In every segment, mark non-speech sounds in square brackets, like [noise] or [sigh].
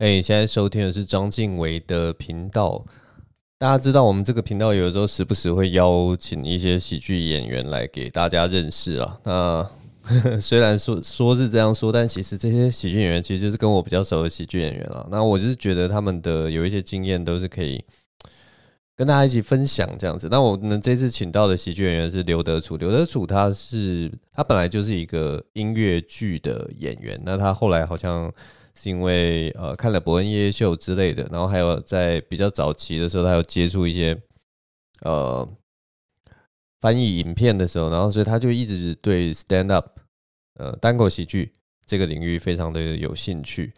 哎、现在收听的是章晋唯的频道。大家知道，我们这个频道有的时候时不时会邀请一些喜剧演员来给大家认识啊。那 [laughs] 虽然说说是这样说，但其实这些喜剧演员其实就是跟我比较熟的喜剧演员了。那我就是觉得他们的有一些经验都是可以跟大家一起分享这样子。那我们这次请到的喜剧演员是刘德楚。刘德楚他是他本来就是一个音乐剧的演员，那他后来好像。是因为呃看了伯恩夜秀之类的，然后还有在比较早期的时候，他有接触一些呃翻译影片的时候，然后所以他就一直对 stand up 呃单口喜剧这个领域非常的有兴趣。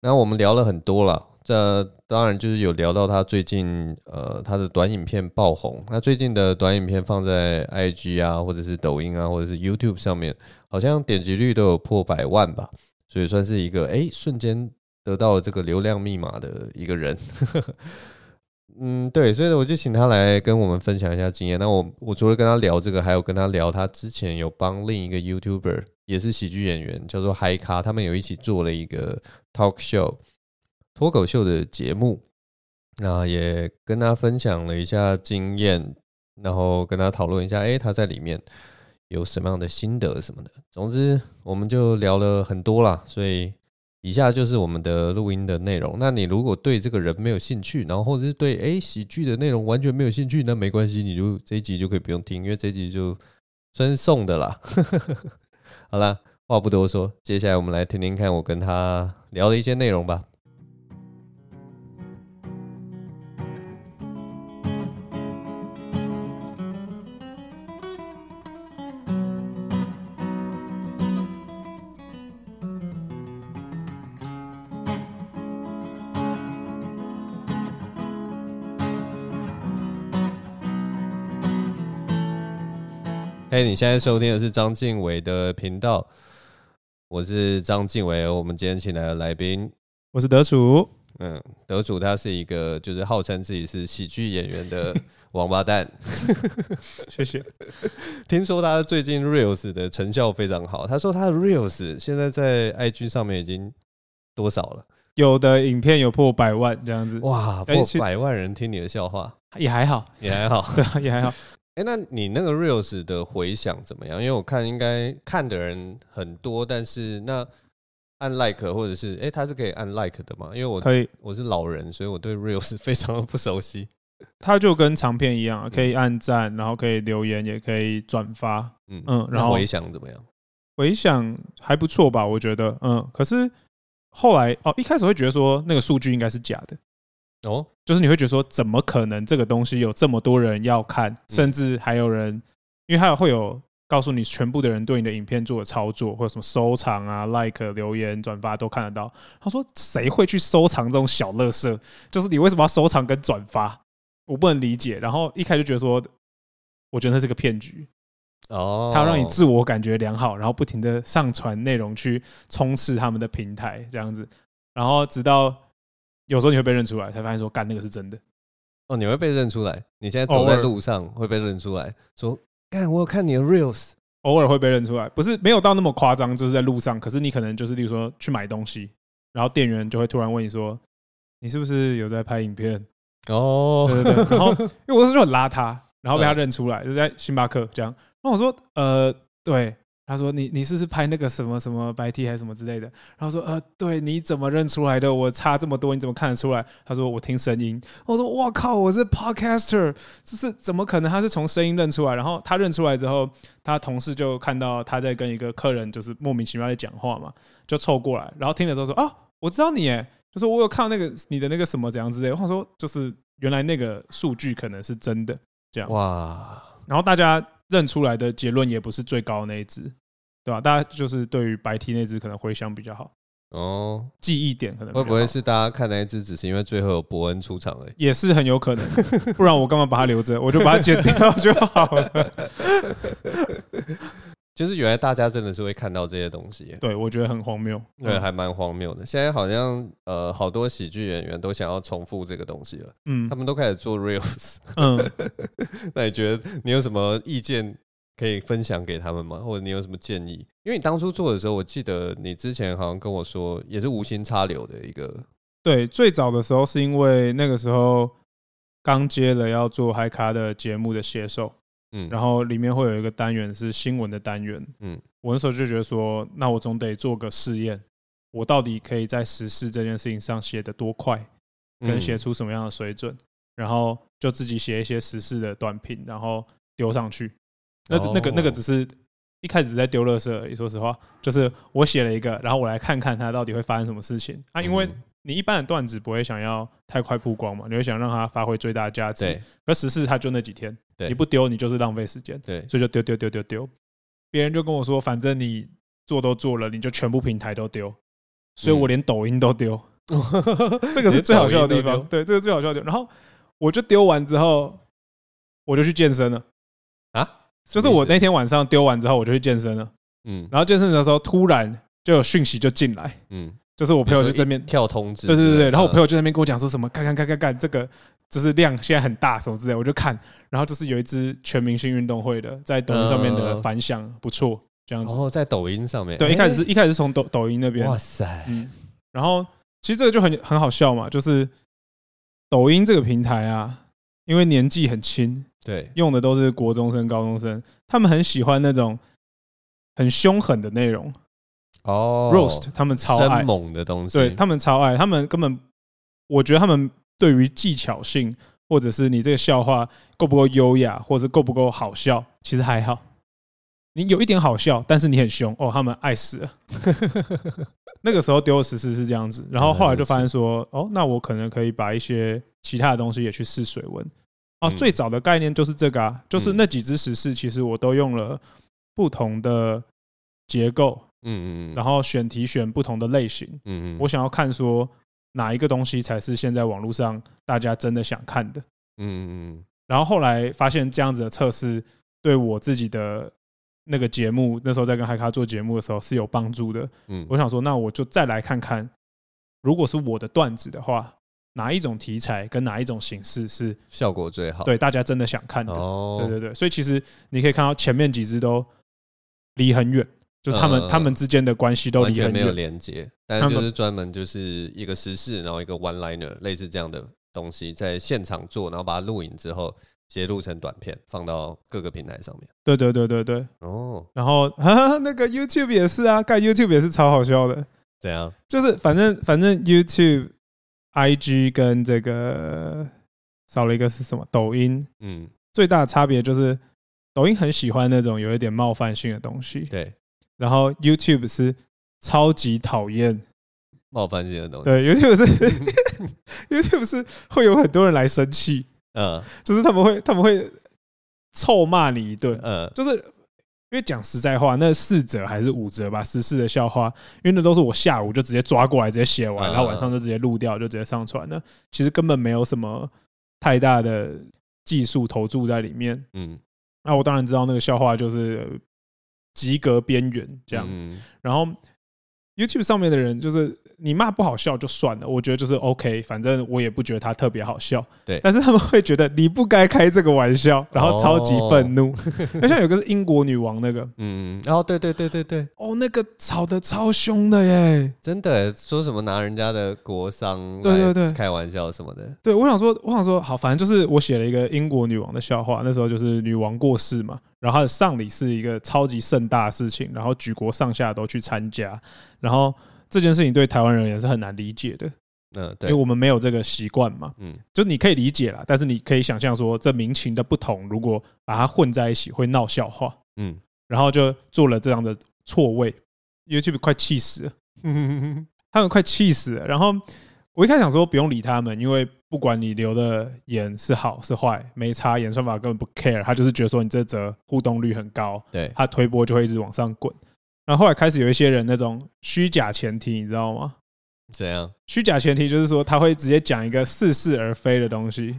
那我们聊了很多了，这当然就是有聊到他最近呃他的短影片爆红，那最近的短影片放在 IG 啊或者是抖音啊或者是 YouTube 上面，好像点击率都有破百万吧。所以算是一个哎，瞬间得到了这个流量密码的一个人。[laughs] 嗯，对，所以我就请他来跟我们分享一下经验。那我我除了跟他聊这个，还有跟他聊他之前有帮另一个 YouTuber 也是喜剧演员，叫做嗨咖，他们有一起做了一个 talk show 脱口秀的节目。那也跟他分享了一下经验，然后跟他讨论一下，哎，他在里面。有什么样的心得什么的，总之我们就聊了很多啦，所以以下就是我们的录音的内容。那你如果对这个人没有兴趣，然后或者是对诶喜剧的内容完全没有兴趣，那没关系，你就这一集就可以不用听，因为这一集就算是送的啦。[laughs] 好啦，话不多说，接下来我们来听听看我跟他聊的一些内容吧。嘿，你现在收听的是张敬伟的频道，我是张敬伟。我们今天请来的来宾，我是德楚。嗯，德楚他是一个就是号称自己是喜剧演员的王八蛋。[laughs] 谢谢。听说他最近 Reels 的成效非常好，他说他的 Reels 现在在 IG 上面已经多少了？有的影片有破百万这样子。哇，破百万人听你的笑话，也还好，也还好，[laughs] 也还好。哎，那你那个 reels 的回响怎么样？因为我看应该看的人很多，但是那按 like 或者是哎，它是可以按 like 的吗？因为我可以，我是老人，所以我对 reels [laughs] 非常的不熟悉。它就跟长片一样，可以按赞，然后可以留言，也可以转发。嗯嗯，然后回响怎么样？回响还不错吧？我觉得，嗯。可是后来哦，一开始会觉得说那个数据应该是假的。哦，就是你会觉得说，怎么可能这个东西有这么多人要看，甚至还有人，因为还有会有告诉你全部的人对你的影片做的操作，或者什么收藏啊、like、留言、转发都看得到。他说，谁会去收藏这种小乐色？就是你为什么要收藏跟转发？我不能理解。然后一开始就觉得说，我觉得那是个骗局。哦，他要让你自我感觉良好，然后不停的上传内容去充斥他们的平台，这样子，然后直到。有时候你会被认出来，才发现说干那个是真的。哦，你会被认出来？你现在走在路上会被认出来，说干我有看你的 reels，偶尔会被认出来，不是没有到那么夸张，就是在路上。可是你可能就是，例如说去买东西，然后店员就会突然问你说，你是不是有在拍影片？哦，对对对。然后因为我是就很邋遢，然后被他 [laughs] 认出来，就在星巴克这样。那我说，呃，对。他说：“你你是不是拍那个什么什么白 T 还是什么之类的？”然后说：“呃，对，你怎么认出来的？我差这么多，你怎么看得出来？”他说：“我听声音。”我说：“哇靠，我是 Podcaster，这是怎么可能？他是从声音认出来。”然后他认出来之后，他同事就看到他在跟一个客人就是莫名其妙在讲话嘛，就凑过来，然后听了之后说：“啊，我知道你，诶，就是我有看到那个你的那个什么怎样之类的。”我说：“就是原来那个数据可能是真的这样。”哇，然后大家。认出来的结论也不是最高的那一只，对吧？大家就是对于白 T 那只可能回想比较好哦，记忆点可能会不会是大家看那一只只是因为最后有伯恩出场而已？也是很有可能，不然我干嘛把它留着？我就把它剪掉就好了。[laughs] 就是原来大家真的是会看到这些东西，对，我觉得很荒谬，对，还蛮荒谬的。现在好像呃，好多喜剧演员都想要重复这个东西了，嗯，他们都开始做 reels，[laughs] 嗯，那你觉得你有什么意见可以分享给他们吗？或者你有什么建议？因为你当初做的时候，我记得你之前好像跟我说，也是无心插柳的一个。对，最早的时候是因为那个时候刚接了要做嗨咖的节目的写手，嗯，然后里面会有一个单元是新闻的单元，嗯，我那时候就觉得说，那我总得做个试验，我到底可以在时事这件事情上写得多快，跟写出什么样的水准，然后就自己写一些时事的短评，然后丢上去。那那个那个只是一开始在丢垃圾而已，说实话，就是我写了一个，然后我来看看它到底会发生什么事情啊。因为你一般的段子不会想要太快曝光嘛，你会想让它发挥最大的价值。对。可时事它就那几天，你不丢你就是浪费时间。对。所以就丢丢丢丢丢。别人就跟我说，反正你做都做了，你就全部平台都丢。所以我连抖音都丢。[laughs] 这个是最好笑的地方。对，这个最好笑的。然后我就丢完之后，我就去健身了啊。就是我那天晚上丢完之后，我就去健身了。嗯，然后健身的时候，突然就有讯息就进来。嗯，就是我朋友就这边跳通知。对对对，然后我朋友就在那边跟我讲说什么，干干干干干，这个就是量现在很大什么之类。我就看，然后就是有一支全明星运动会的在抖音上面的反响不错，这样子。然后，在抖音上面。对，一开始是一开始是从抖抖音那边。哇塞。嗯，然后其实这个就很很好笑嘛，就是抖音这个平台啊，因为年纪很轻。对，用的都是国中生、高中生，他们很喜欢那种很凶狠的内容哦，roast，他们超爱猛的东西，对他们超爱，他们根本，我觉得他们对于技巧性，或者是你这个笑话够不够优雅，或者够不够好笑，其实还好。你有一点好笑，但是你很凶哦，他们爱死了。[laughs] 那个时候丢的时事是这样子，然后后来就发现说，哦，那我可能可以把一些其他的东西也去试水温。哦，最早的概念就是这个啊，就是那几只十四，其实我都用了不同的结构，嗯嗯，然后选题选不同的类型，嗯嗯，我想要看说哪一个东西才是现在网络上大家真的想看的，嗯嗯，然后后来发现这样子的测试对我自己的那个节目，那时候在跟海咖做节目的时候是有帮助的，嗯，我想说那我就再来看看，如果是我的段子的话。哪一种题材跟哪一种形式是效果最好？对，大家真的想看的。哦，对对对，所以其实你可以看到前面几支都离很远，就是他们他们之间的关系都完全没有连接。但是就是专门就是一个时事，然后一个 one liner 类似这样的东西，在现场做，然后把它录影之后截录成短片，放到各个平台上面。对对对对对。哦，然后 [laughs] 那个 YouTube 也是啊，盖 YouTube 也是超好笑的。怎样？就是反正反正 YouTube。I G 跟这个少了一个是什么？抖音，嗯，最大的差别就是抖音很喜欢那种有一点冒犯性的东西，对。然后 YouTube 是超级讨厌冒犯性的东西，对。YouTube 是 [laughs] YouTube 是会有很多人来生气，嗯，就是他们会他们会臭骂你一顿，嗯，就是。因为讲实在话，那四折还是五折吧，十四的笑话，因为那都是我下午就直接抓过来，直接写完，然后晚上就直接录掉，就直接上传了。其实根本没有什么太大的技术投注在里面。嗯，那我当然知道那个笑话就是及格边缘这样。然后 YouTube 上面的人就是。你骂不好笑就算了，我觉得就是 OK，反正我也不觉得他特别好笑。对，但是他们会觉得你不该开这个玩笑，然后超级愤怒。[laughs] 好像有个是英国女王那个，嗯，然后对对对对对，哦，那个吵得超凶的耶，真的说什么拿人家的国殤，对对对，开玩笑什么的。对，我想说，我想说，好，反正就是我写了一个英国女王的笑话，那时候就是女王过世嘛，然后她的丧礼是一个超级盛大的事情，然后举国上下都去参加，然后。这件事情对台湾人也是很难理解的，嗯，对，因为我们没有这个习惯嘛，嗯，就你可以理解啦，但是你可以想象说，这民情的不同，如果把它混在一起，会闹笑话，嗯，然后就做了这样的错位，YouTube 快气死了，[laughs] 他们快气死了。然后我一开始想说不用理他们，因为不管你留的言是好是坏，没差，演算法根本不 care，他就是觉得说你这则互动率很高，对，他推波就会一直往上滚。然后后来开始有一些人那种虚假前提，你知道吗？怎样？虚假前提就是说他会直接讲一个似是而非的东西，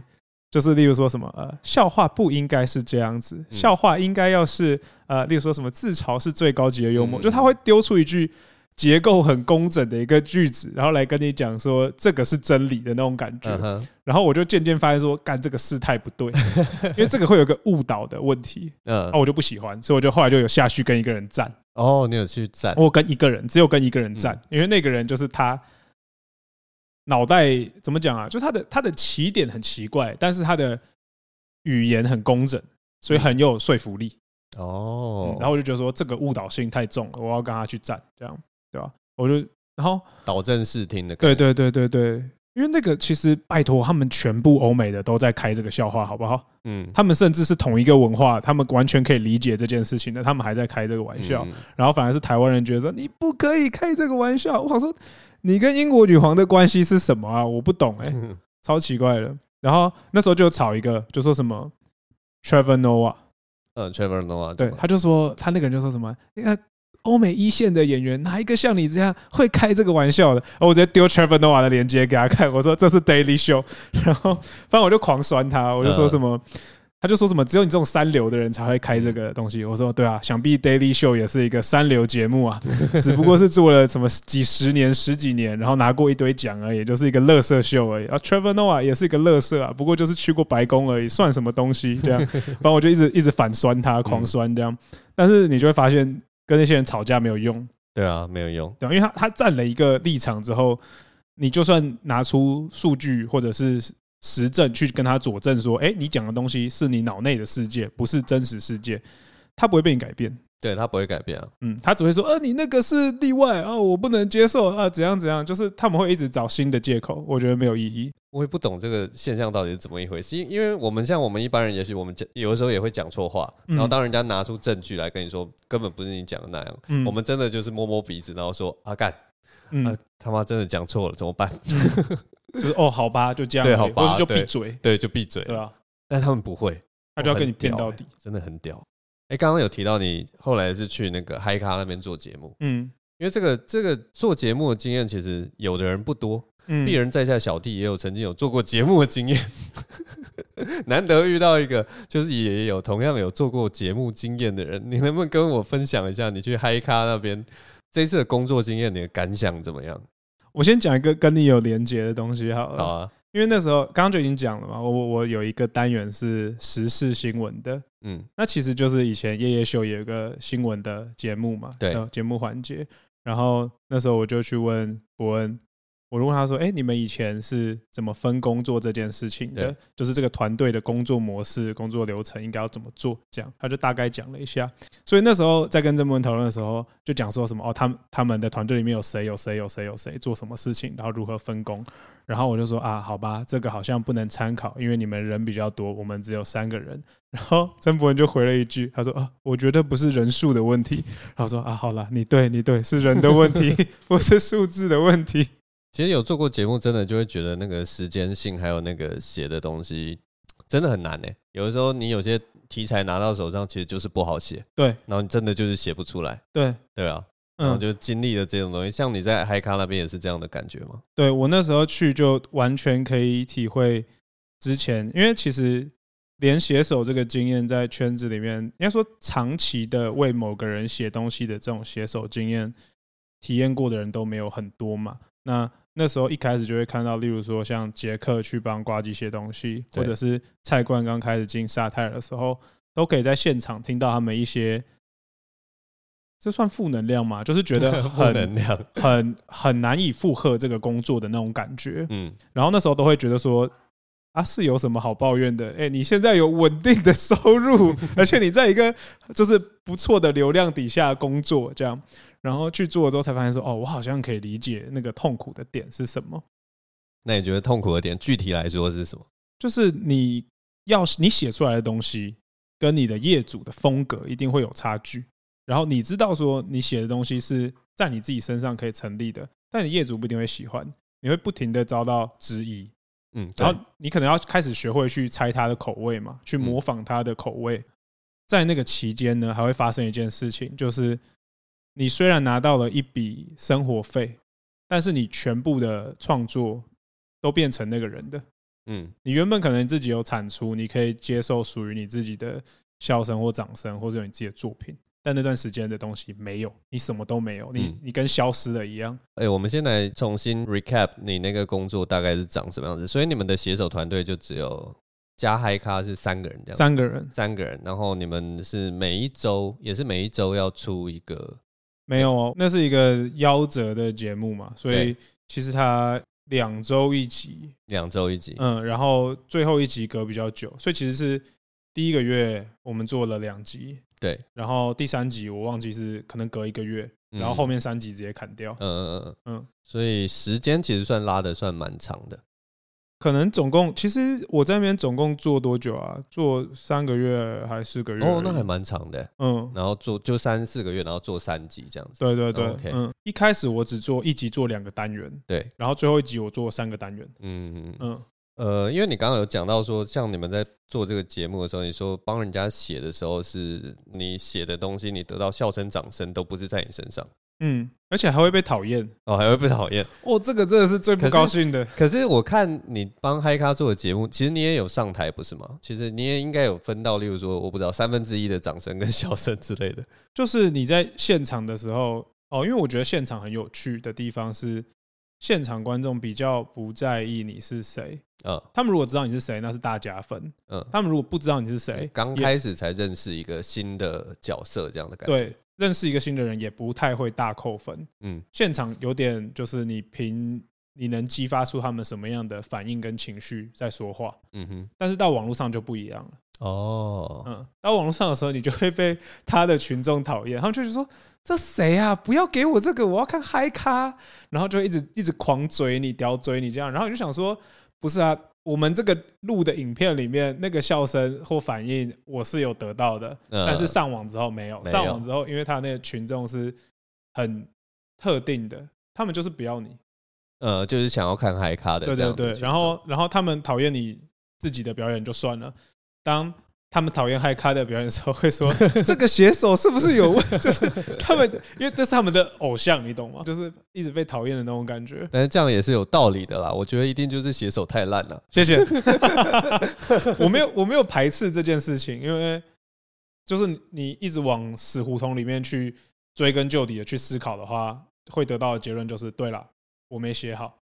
就是例如说什么呃，笑话不应该是这样子，笑话应该要是呃，例如说什么自嘲是最高级的幽默，就他会丢出一句结构很工整的一个句子，然后来跟你讲说这个是真理的那种感觉。然后我就渐渐发现说，干这个事态不对，[laughs] 因为这个会有个误导的问题。嗯，那我就不喜欢，所以我就后来就有下去跟一个人战。哦，你有去站？我跟一个人，只有跟一个人站，因为那个人就是他脑袋怎么讲啊？就他的他的起点很奇怪，但是他的语言很工整，所以很有说服力。哦、嗯，然后我就觉得说这个误导性太重了，我要跟他去站，这样对吧？我就然后导正视听的，对对对对对。因为那个其实拜托，他们全部欧美的都在开这个笑话，好不好？嗯，他们甚至是同一个文化，他们完全可以理解这件事情的，他们还在开这个玩笑，然后反而是台湾人觉得说你不可以开这个玩笑。我想说，你跟英国女皇的关系是什么啊？我不懂哎，超奇怪的。然后那时候就吵一个，就说什么 Trevor Noah，嗯，Trevor Noah，对，他就说他那个人就说什么，你看。欧美一线的演员，哪一个像你这样会开这个玩笑的？我直接丢 Trevor Noah 的链接给他看，我说这是 Daily Show，[laughs] 然后反正我就狂酸他，我就说什么，他就说什么只有你这种三流的人才会开这个东西。我说对啊，想必 Daily Show 也是一个三流节目啊，[laughs] 只不过是做了什么几十年、十几年，然后拿过一堆奖而已，就是一个乐色秀而已。啊，Trevor Noah 也是一个乐色啊，不过就是去过白宫而已，算什么东西？这样，反正我就一直一直反酸他，狂酸这样，但是你就会发现。跟那些人吵架没有用，对啊，没有用，对，因为他他站了一个立场之后，你就算拿出数据或者是实证去跟他佐证说，哎，你讲的东西是你脑内的世界，不是真实世界，他不会被你改变。对，他不会改变啊，嗯，他只会说，呃，你那个是例外啊，我不能接受啊，怎样怎样，就是他们会一直找新的借口，我觉得没有意义。我也不懂这个现象到底是怎么一回事，因因为我们像我们一般人，也许我们讲有的时候也会讲错话，然后当人家拿出证据来跟你说，根本不是你讲的那样，嗯，我们真的就是摸摸鼻子，然后说啊干，啊他妈真的讲错了，怎么办？[laughs] 就是哦，好吧，就这样，对，好吧，就闭嘴，对，就闭嘴，对啊，但他们不会，他就要跟你辩到底，真的很屌。哎，刚刚有提到你后来是去那个嗨咖那边做节目，嗯，因为这个这个做节目的经验，其实有的人不多，嗯，鄙人在下小弟也有曾经有做过节目的经验，[laughs] 难得遇到一个就是也有同样有做过节目经验的人，你能不能跟我分享一下你去嗨咖那边这一次的工作经验，你的感想怎么样？我先讲一个跟你有连结的东西好了，好啊。因为那时候刚刚就已经讲了嘛，我我我有一个单元是时事新闻的，嗯，那其实就是以前夜夜秀有一个新闻的节目嘛，对，节目环节，然后那时候我就去问伯恩。我就问他说：“哎，你们以前是怎么分工做这件事情的？就是这个团队的工作模式、工作流程应该要怎么做？这样他就大概讲了一下。所以那时候在跟郑博文讨论的时候，就讲说什么哦，他们他们的团队里面有谁有谁有谁有谁做什么事情，然后如何分工。然后我就说啊，好吧，这个好像不能参考，因为你们人比较多，我们只有三个人。然后曾博文就回了一句，他说啊，我觉得不是人数的问题。然后说啊，好了，你对你对，是人的问题，[laughs] 不是数字的问题。”其实有做过节目，真的就会觉得那个时间性，还有那个写的东西，真的很难呢。有的时候你有些题材拿到手上，其实就是不好写。对，然后你真的就是写不出来。对，对啊，然后就经历了这种东西。像你在嗨咖那边也是这样的感觉吗？对，我那时候去就完全可以体会之前，因为其实连写手这个经验在圈子里面，应该说长期的为某个人写东西的这种写手经验体验过的人都没有很多嘛。那那时候一开始就会看到，例如说像杰克去帮瓜吉写东西，或者是蔡冠刚开始进沙泰尔的时候，都可以在现场听到他们一些，这算负能量吗？就是觉得 [laughs] 很 [laughs] 很很难以负荷这个工作的那种感觉。嗯，然后那时候都会觉得说，啊，是有什么好抱怨的？哎，你现在有稳定的收入，[laughs] 而且你在一个就是不错的流量底下工作，这样。然后去做了之后，才发现说：“哦，我好像可以理解那个痛苦的点是什么。”那你觉得痛苦的点具体来说是什么？就是你要你写出来的东西跟你的业主的风格一定会有差距。然后你知道说你写的东西是在你自己身上可以成立的，但你业主不一定会喜欢，你会不停的遭到质疑。嗯，然后你可能要开始学会去猜他的口味嘛，去模仿他的口味。在那个期间呢，还会发生一件事情，就是。你虽然拿到了一笔生活费，但是你全部的创作都变成那个人的。嗯，你原本可能自己有产出，你可以接受属于你自己的笑声或掌声，或者有你自己的作品，但那段时间的东西没有，你什么都没有，你你跟消失了一样。哎，我们先来重新 recap 你那个工作大概是长什么样子？所以你们的写手团队就只有加嗨咖是三个人这样，三个人，三个人，然后你们是每一周也是每一周要出一个。没有哦，那是一个夭折的节目嘛，所以其实它两周一集，两周一集，嗯，然后最后一集隔比较久，所以其实是第一个月我们做了两集，对，然后第三集我忘记是可能隔一个月，然后后面三集直接砍掉，嗯嗯嗯。嗯，所以时间其实算拉的算蛮长的。可能总共，其实我在那边总共做多久啊？做三个月还是四个月？哦，那还蛮长的。嗯，然后做就三四个月，然后做三集这样子。对对对，OK。嗯，一开始我只做一集做两个单元，对，然后最后一集我做三个单元。嗯嗯嗯。呃，因为你刚刚有讲到说，像你们在做这个节目的时候，你说帮人家写的时候，是你写的东西，你得到笑声、掌声都不是在你身上。嗯，而且还会被讨厌哦，还会被讨厌哦，这个真的是最不高兴的。可是我看你帮嗨咖做的节目，其实你也有上台，不是吗？其实你也应该有分到，例如说，我不知道三分之一的掌声跟笑声之类的。就是你在现场的时候哦，因为我觉得现场很有趣的地方是，现场观众比较不在意你是谁，嗯，他们如果知道你是谁，那是大加分，嗯，他们如果不知道你是谁，刚开始才认识一个新的角色，这样的感觉，对。认识一个新的人也不太会大扣分，嗯，现场有点就是你凭你能激发出他们什么样的反应跟情绪在说话，嗯哼，但是到网络上就不一样了，哦，嗯，到网络上的时候你就会被他的群众讨厌，他们就是说这谁啊？不要给我这个，我要看嗨咖，然后就一直一直狂追你，叼追你这样，然后你就想说，不是啊。我们这个录的影片里面那个笑声或反应，我是有得到的，但是上网之后没有。上网之后，因为他那个群众是很特定的，他们就是不要你，呃，就是想要看嗨咖的。对对对，然后然后他们讨厌你自己的表演就算了，当。他们讨厌嗨咖的表演的时候，会说 [laughs] 这个写手是不是有问？[laughs] 就是他们，因为这是他们的偶像，你懂吗？就是一直被讨厌的那种感觉。但是这样也是有道理的啦。我觉得一定就是写手太烂了。谢谢。[laughs] 我没有，我没有排斥这件事情，因为就是你一直往死胡同里面去追根究底的去思考的话，会得到的结论就是：对了，我没写好。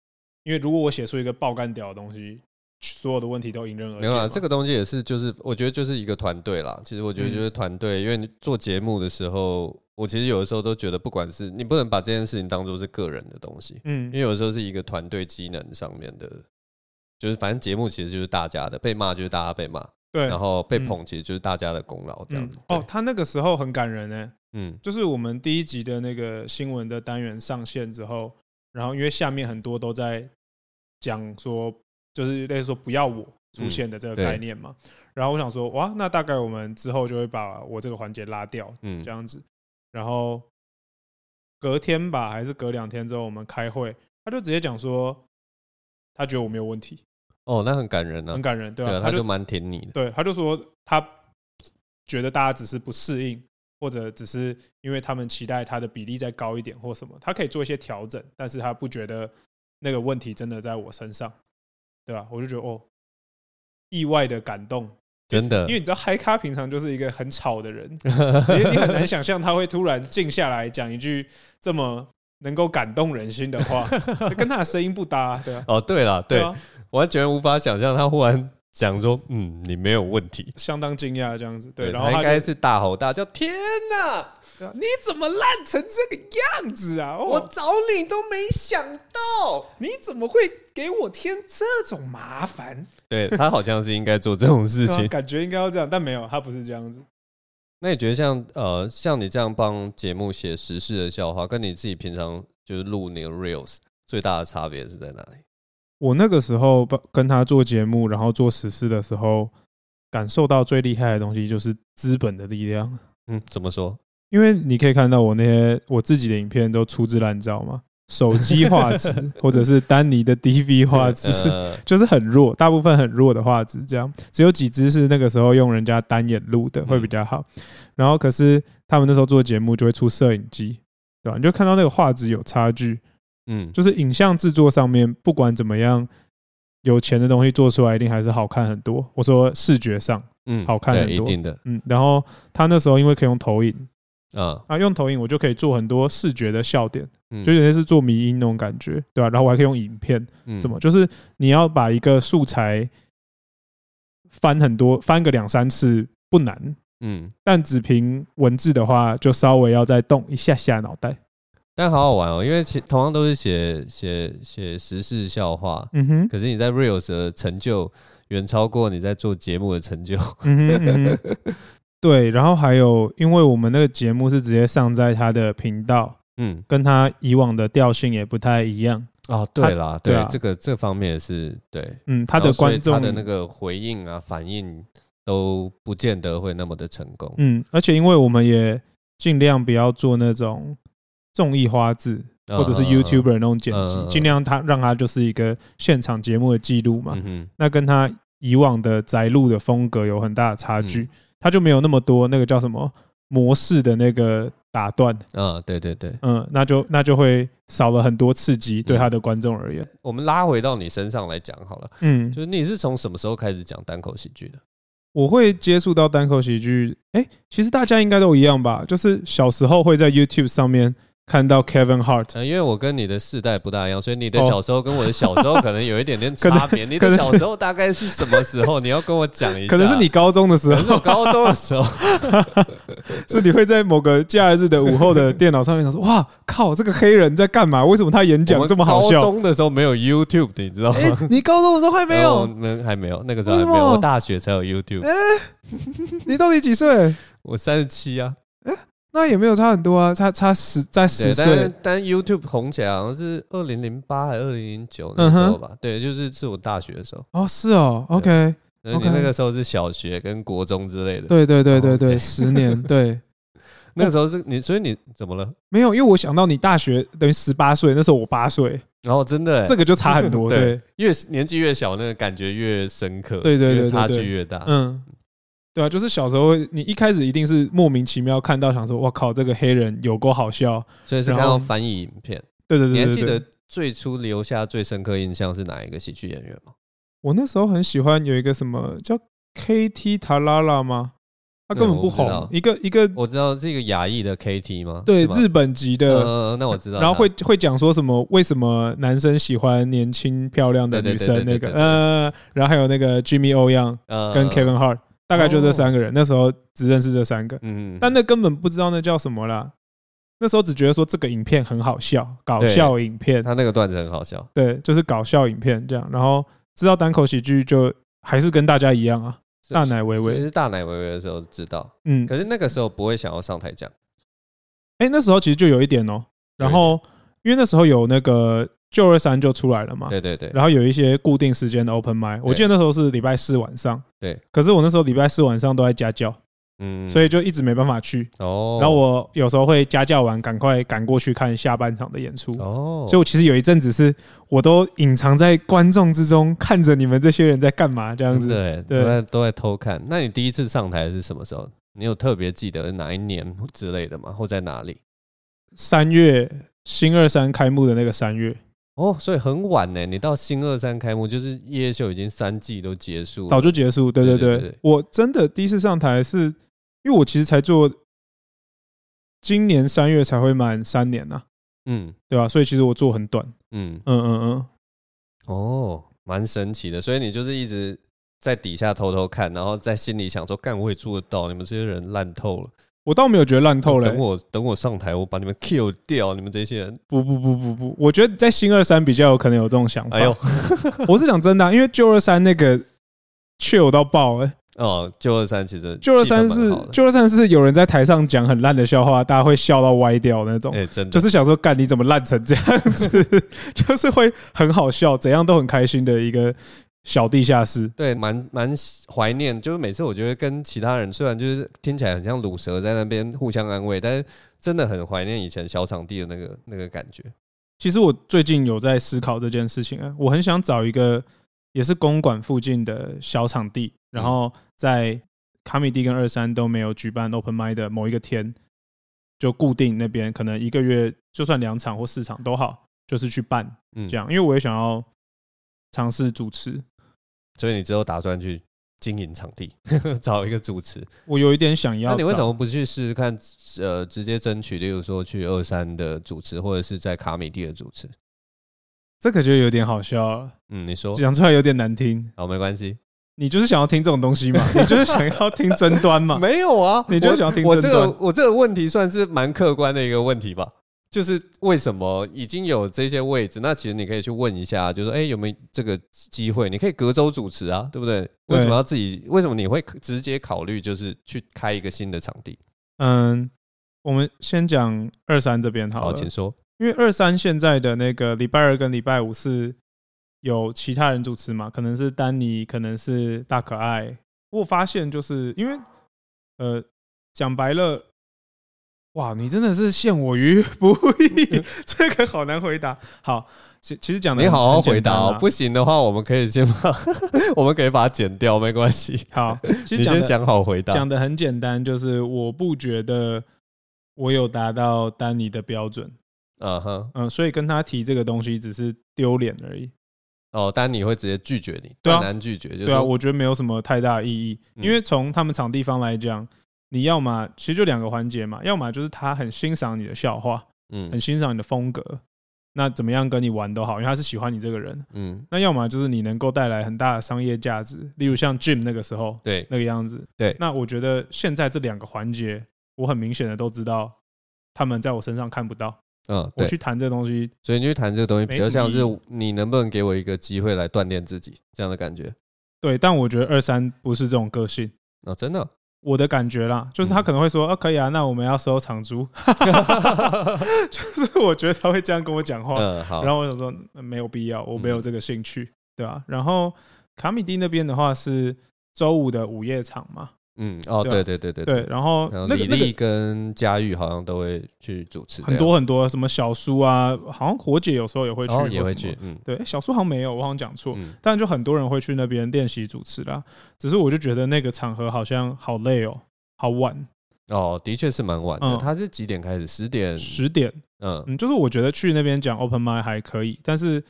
因为如果我写出一个爆干屌的东西。所有的问题都迎刃而解。没有啊，这个东西也是，就是我觉得就是一个团队啦。其实我觉得就是团队，因为你做节目的时候，我其实有的时候都觉得，不管是你不能把这件事情当做是个人的东西，嗯，因为有的时候是一个团队机能上面的，就是反正节目其实就是大家的，被骂就是大家被骂，对，然后被捧其实就是大家的功劳这样子。哦，他那个时候很感人呢，嗯，就是我们第一集的那个新闻的单元上线之后，然后因为下面很多都在讲说。就是类似说不要我出现的这个概念嘛，然后我想说哇，那大概我们之后就会把我这个环节拉掉，嗯，这样子，然后隔天吧，还是隔两天之后我们开会，他就直接讲说他觉得我没有问题，哦，那很感人啊，很感人，对啊，他就蛮挺你的，对，他就说他觉得大家只是不适应，或者只是因为他们期待他的比例再高一点或什么，他可以做一些调整，但是他不觉得那个问题真的在我身上。对吧？我就觉得哦，意外的感动，真的，因为你知道嗨咖平常就是一个很吵的人，你很难想象他会突然静下来讲一句这么能够感动人心的话，跟他的声音不搭，对吧？哦，对了，对，完全无法想象他忽然。讲说，嗯，你没有问题，相当惊讶这样子，对，对然后他应该是大吼大叫，天哪，你怎么烂成这个样子啊？我找你都没想到，你怎么会给我添这种麻烦？对，他好像是应该做这种事情，[laughs] 感觉应该要这样，但没有，他不是这样子。那你觉得像呃，像你这样帮节目写时事的笑话，跟你自己平常就是录那个 reels 最大的差别是在哪里？我那个时候跟他做节目，然后做实事的时候，感受到最厉害的东西就是资本的力量。嗯，怎么说？因为你可以看到我那些我自己的影片都粗制滥造嘛，手机画质 [laughs] 或者是丹尼的 DV 画质，就是很弱，大部分很弱的画质，这样只有几支是那个时候用人家单眼录的会比较好。然后可是他们那时候做节目就会出摄影机，对吧？你就看到那个画质有差距。嗯，就是影像制作上面，不管怎么样，有钱的东西做出来一定还是好看很多。我说视觉上，嗯，好看很多，一定的。嗯，然后他那时候因为可以用投影，啊，啊，用投影我就可以做很多视觉的笑点，就有些是做迷音那种感觉，对吧？然后我还可以用影片，什么，就是你要把一个素材翻很多，翻个两三次不难，嗯，但只凭文字的话，就稍微要再动一下下脑袋。但好好玩哦，因为其同样都是写写写时事笑话，嗯哼，可是你在 Reels 的成就远超过你在做节目的成就。嗯哼嗯哼 [laughs] 对，然后还有，因为我们那个节目是直接上在他的频道，嗯，跟他以往的调性也不太一样。哦，对啦，对，这个这方面是对，嗯，他的观众他的那个回应啊反应都不见得会那么的成功，嗯，而且因为我们也尽量不要做那种综艺花字或者是 YouTuber 那种剪辑，尽量他让他就是一个现场节目的记录嘛，那跟他以往的宅录的风格有很大的差距，他就没有那么多那个叫什么模式的那个。打断，嗯，对对对，嗯，那就那就会少了很多刺激，对他的观众而言。我们拉回到你身上来讲好了，嗯，就是你是从什么时候开始讲单口喜剧的？我会接触到单口喜剧，哎，其实大家应该都一样吧，就是小时候会在 YouTube 上面。看到 Kevin Hart，因为我跟你的世代不大一样，所以你的小时候跟我的小时候可能有一点点 [laughs] 差别。你的小时候大概是什么时候？你要跟我讲一下。[laughs] 可能是你高中的时候，是我高中的时候，[laughs] 是你会在某个假日的午后的电脑上面想说：“哇靠，这个黑人在干嘛？为什么他演讲这么好笑？”高中的时候没有 YouTube，你知道吗？你高中的时候还没有？那还没有，那个时候还没有。我大学才有 YouTube。哎，你到底几岁？我三十七啊。那也没有差很多啊，差差十在十岁。但但 YouTube 红起来好像是二零零八还是二零零九那时候吧？对，就是是我大学的时候。哦，是哦，OK。你那个时候是小学跟国中之类的。对对对对对，十年。[laughs] 对，那个时候是你，所以你怎么了？没有，因为我想到你大学等于十八岁，那时候我八岁。然后真的，这个就差很多。[laughs] 对，越年纪越小，那个感觉越深刻。对对对，差距越大。嗯。对啊，就是小时候，你一开始一定是莫名其妙看到，想说“我靠，这个黑人有够好笑”，所以是看到翻译影片。对对对，你还记得最初留下最深刻印象是哪一个喜剧演员吗？我那时候很喜欢有一个什么叫 KT 塔拉拉吗？他根本不红，一个一个我知道是一个亚裔的 KT 吗？对，日本籍的。嗯，那我知道。然后会会讲说什么？为什么男生喜欢年轻漂亮的女生？那个，呃，然后还有那个 Jimmy O Yang 跟 Kevin Hart。大概就这三个人，那时候只认识这三个，嗯，但那根本不知道那叫什么啦。那时候只觉得说这个影片很好笑，搞笑影片，他那个段子很好笑，对，就是搞笑影片这样。然后知道单口喜剧就还是跟大家一样啊，大奶维维是大奶微微的时候知道，嗯，可是那个时候不会想要上台讲。哎，那时候其实就有一点哦，然后因为那时候有那个。就二三就出来了嘛，对对对，然后有一些固定时间的 open mic，我记得那时候是礼拜四晚上，对，可是我那时候礼拜四晚上都在家教，嗯，所以就一直没办法去，哦，然后我有时候会家教完赶快赶过去看下半场的演出，哦，所以我其实有一阵子是我都隐藏在观众之中，看着你们这些人在干嘛这样子，对，都在都在偷看。那你第一次上台是什么时候？你有特别记得哪一年之类的吗？或在哪里？三月新二三开幕的那个三月。哦，所以很晚呢。你到新二三开幕，就是夜秀已经三季都结束，早就结束。对对对，我真的第一次上台是，因为我其实才做，今年三月才会满三年呐。嗯，对吧？所以其实我做很短。嗯嗯嗯嗯。哦，蛮神奇的。所以你就是一直在底下偷偷看，然后在心里想说：“干，我也做得到。”你们这些人烂透了。我倒没有觉得烂透了。等我等我上台，我把你们 kill 掉。你们这些人，不不不不不，我觉得在新二三比较有可能有这种想法。哎呦，[laughs] 我是讲真的，因为旧二三那个 chill 到爆哎。哦，旧二三其实旧二三是旧二三是有人在台上讲很烂的笑话，大家会笑到歪掉那种。哎，真的，就是想说，干你怎么烂成这样子？[laughs] 就是会很好笑，怎样都很开心的一个。小地下室，对，蛮蛮怀念。就是每次我觉得跟其他人，虽然就是听起来很像卤蛇在那边互相安慰，但是真的很怀念以前小场地的那个那个感觉。其实我最近有在思考这件事情啊，我很想找一个也是公馆附近的小场地，然后在卡米蒂跟二三都没有举办 open mic 的某一个天，就固定那边，可能一个月就算两场或四场都好，就是去办这样，因为我也想要尝试主持。所以你之后打算去经营场地，[laughs] 找一个主持？我有一点想要。那你为什么不去试试看？呃，直接争取，例如说去二三的主持，或者是在卡米蒂的主持？这可就有点好笑了。嗯，你说讲出来有点难听。好，没关系。你就是想要听这种东西嘛？你就是想要听争端嘛？[laughs] 没有啊，你就是想要听争端。我这个我这个问题算是蛮客观的一个问题吧？就是为什么已经有这些位置，那其实你可以去问一下，就是说，哎，有没有这个机会？你可以隔周主持啊，对不对？为什么要自己？为什么你会直接考虑就是去开一个新的场地？嗯，我们先讲二三这边好了，好，请说。因为二三现在的那个礼拜二跟礼拜五是有其他人主持嘛，可能是丹尼，可能是大可爱。我发现就是因为，呃，讲白了。哇，你真的是陷我于 [laughs] 不义，这个好难回答。好，其其实讲的你好好回答哦，不行的话，我们可以先把 [laughs] 我们可以把它剪掉，没关系。好，[laughs] 其实你先想好回答。讲的很简单，就是我不觉得我有达到丹尼的标准。嗯哼，嗯，所以跟他提这个东西只是丢脸而已。哦，丹尼会直接拒绝你，很难拒绝。对啊，我觉得没有什么太大意义，因为从他们场地方来讲。你要么其实就两个环节嘛，要么就是他很欣赏你的笑话，嗯，很欣赏你的风格，那怎么样跟你玩都好，因为他是喜欢你这个人，嗯，那要么就是你能够带来很大的商业价值，例如像 Jim 那个时候，对，那个样子，对，那我觉得现在这两个环节，我很明显的都知道他们在我身上看不到，嗯，我去谈这个东西，所以你去谈这个东西比较像是你能不能给我一个机会来锻炼自己这样的感觉，对，但我觉得二三不是这种个性，哦，真的。我的感觉啦，就是他可能会说：“啊，可以啊，那我们要收长租。[laughs] ”就是我觉得他会这样跟我讲话。嗯，好。然后我想说，没有必要，我没有这个兴趣，对吧？然后卡米蒂那边的话是周五的午夜场嘛。嗯哦，对对对对对，然后那李丽跟佳玉好像都会去主持很多很多，什么小苏啊，好像火姐有时候也会去，也会去，嗯，对，小苏好像没有，我好像讲错，但就很多人会去那边练习主持啦。只是我就觉得那个场合好像好累哦，好晚哦，的确是蛮晚的。他是几点开始？十点？十点？嗯嗯，就是我觉得去那边讲 open mic 还可以，但是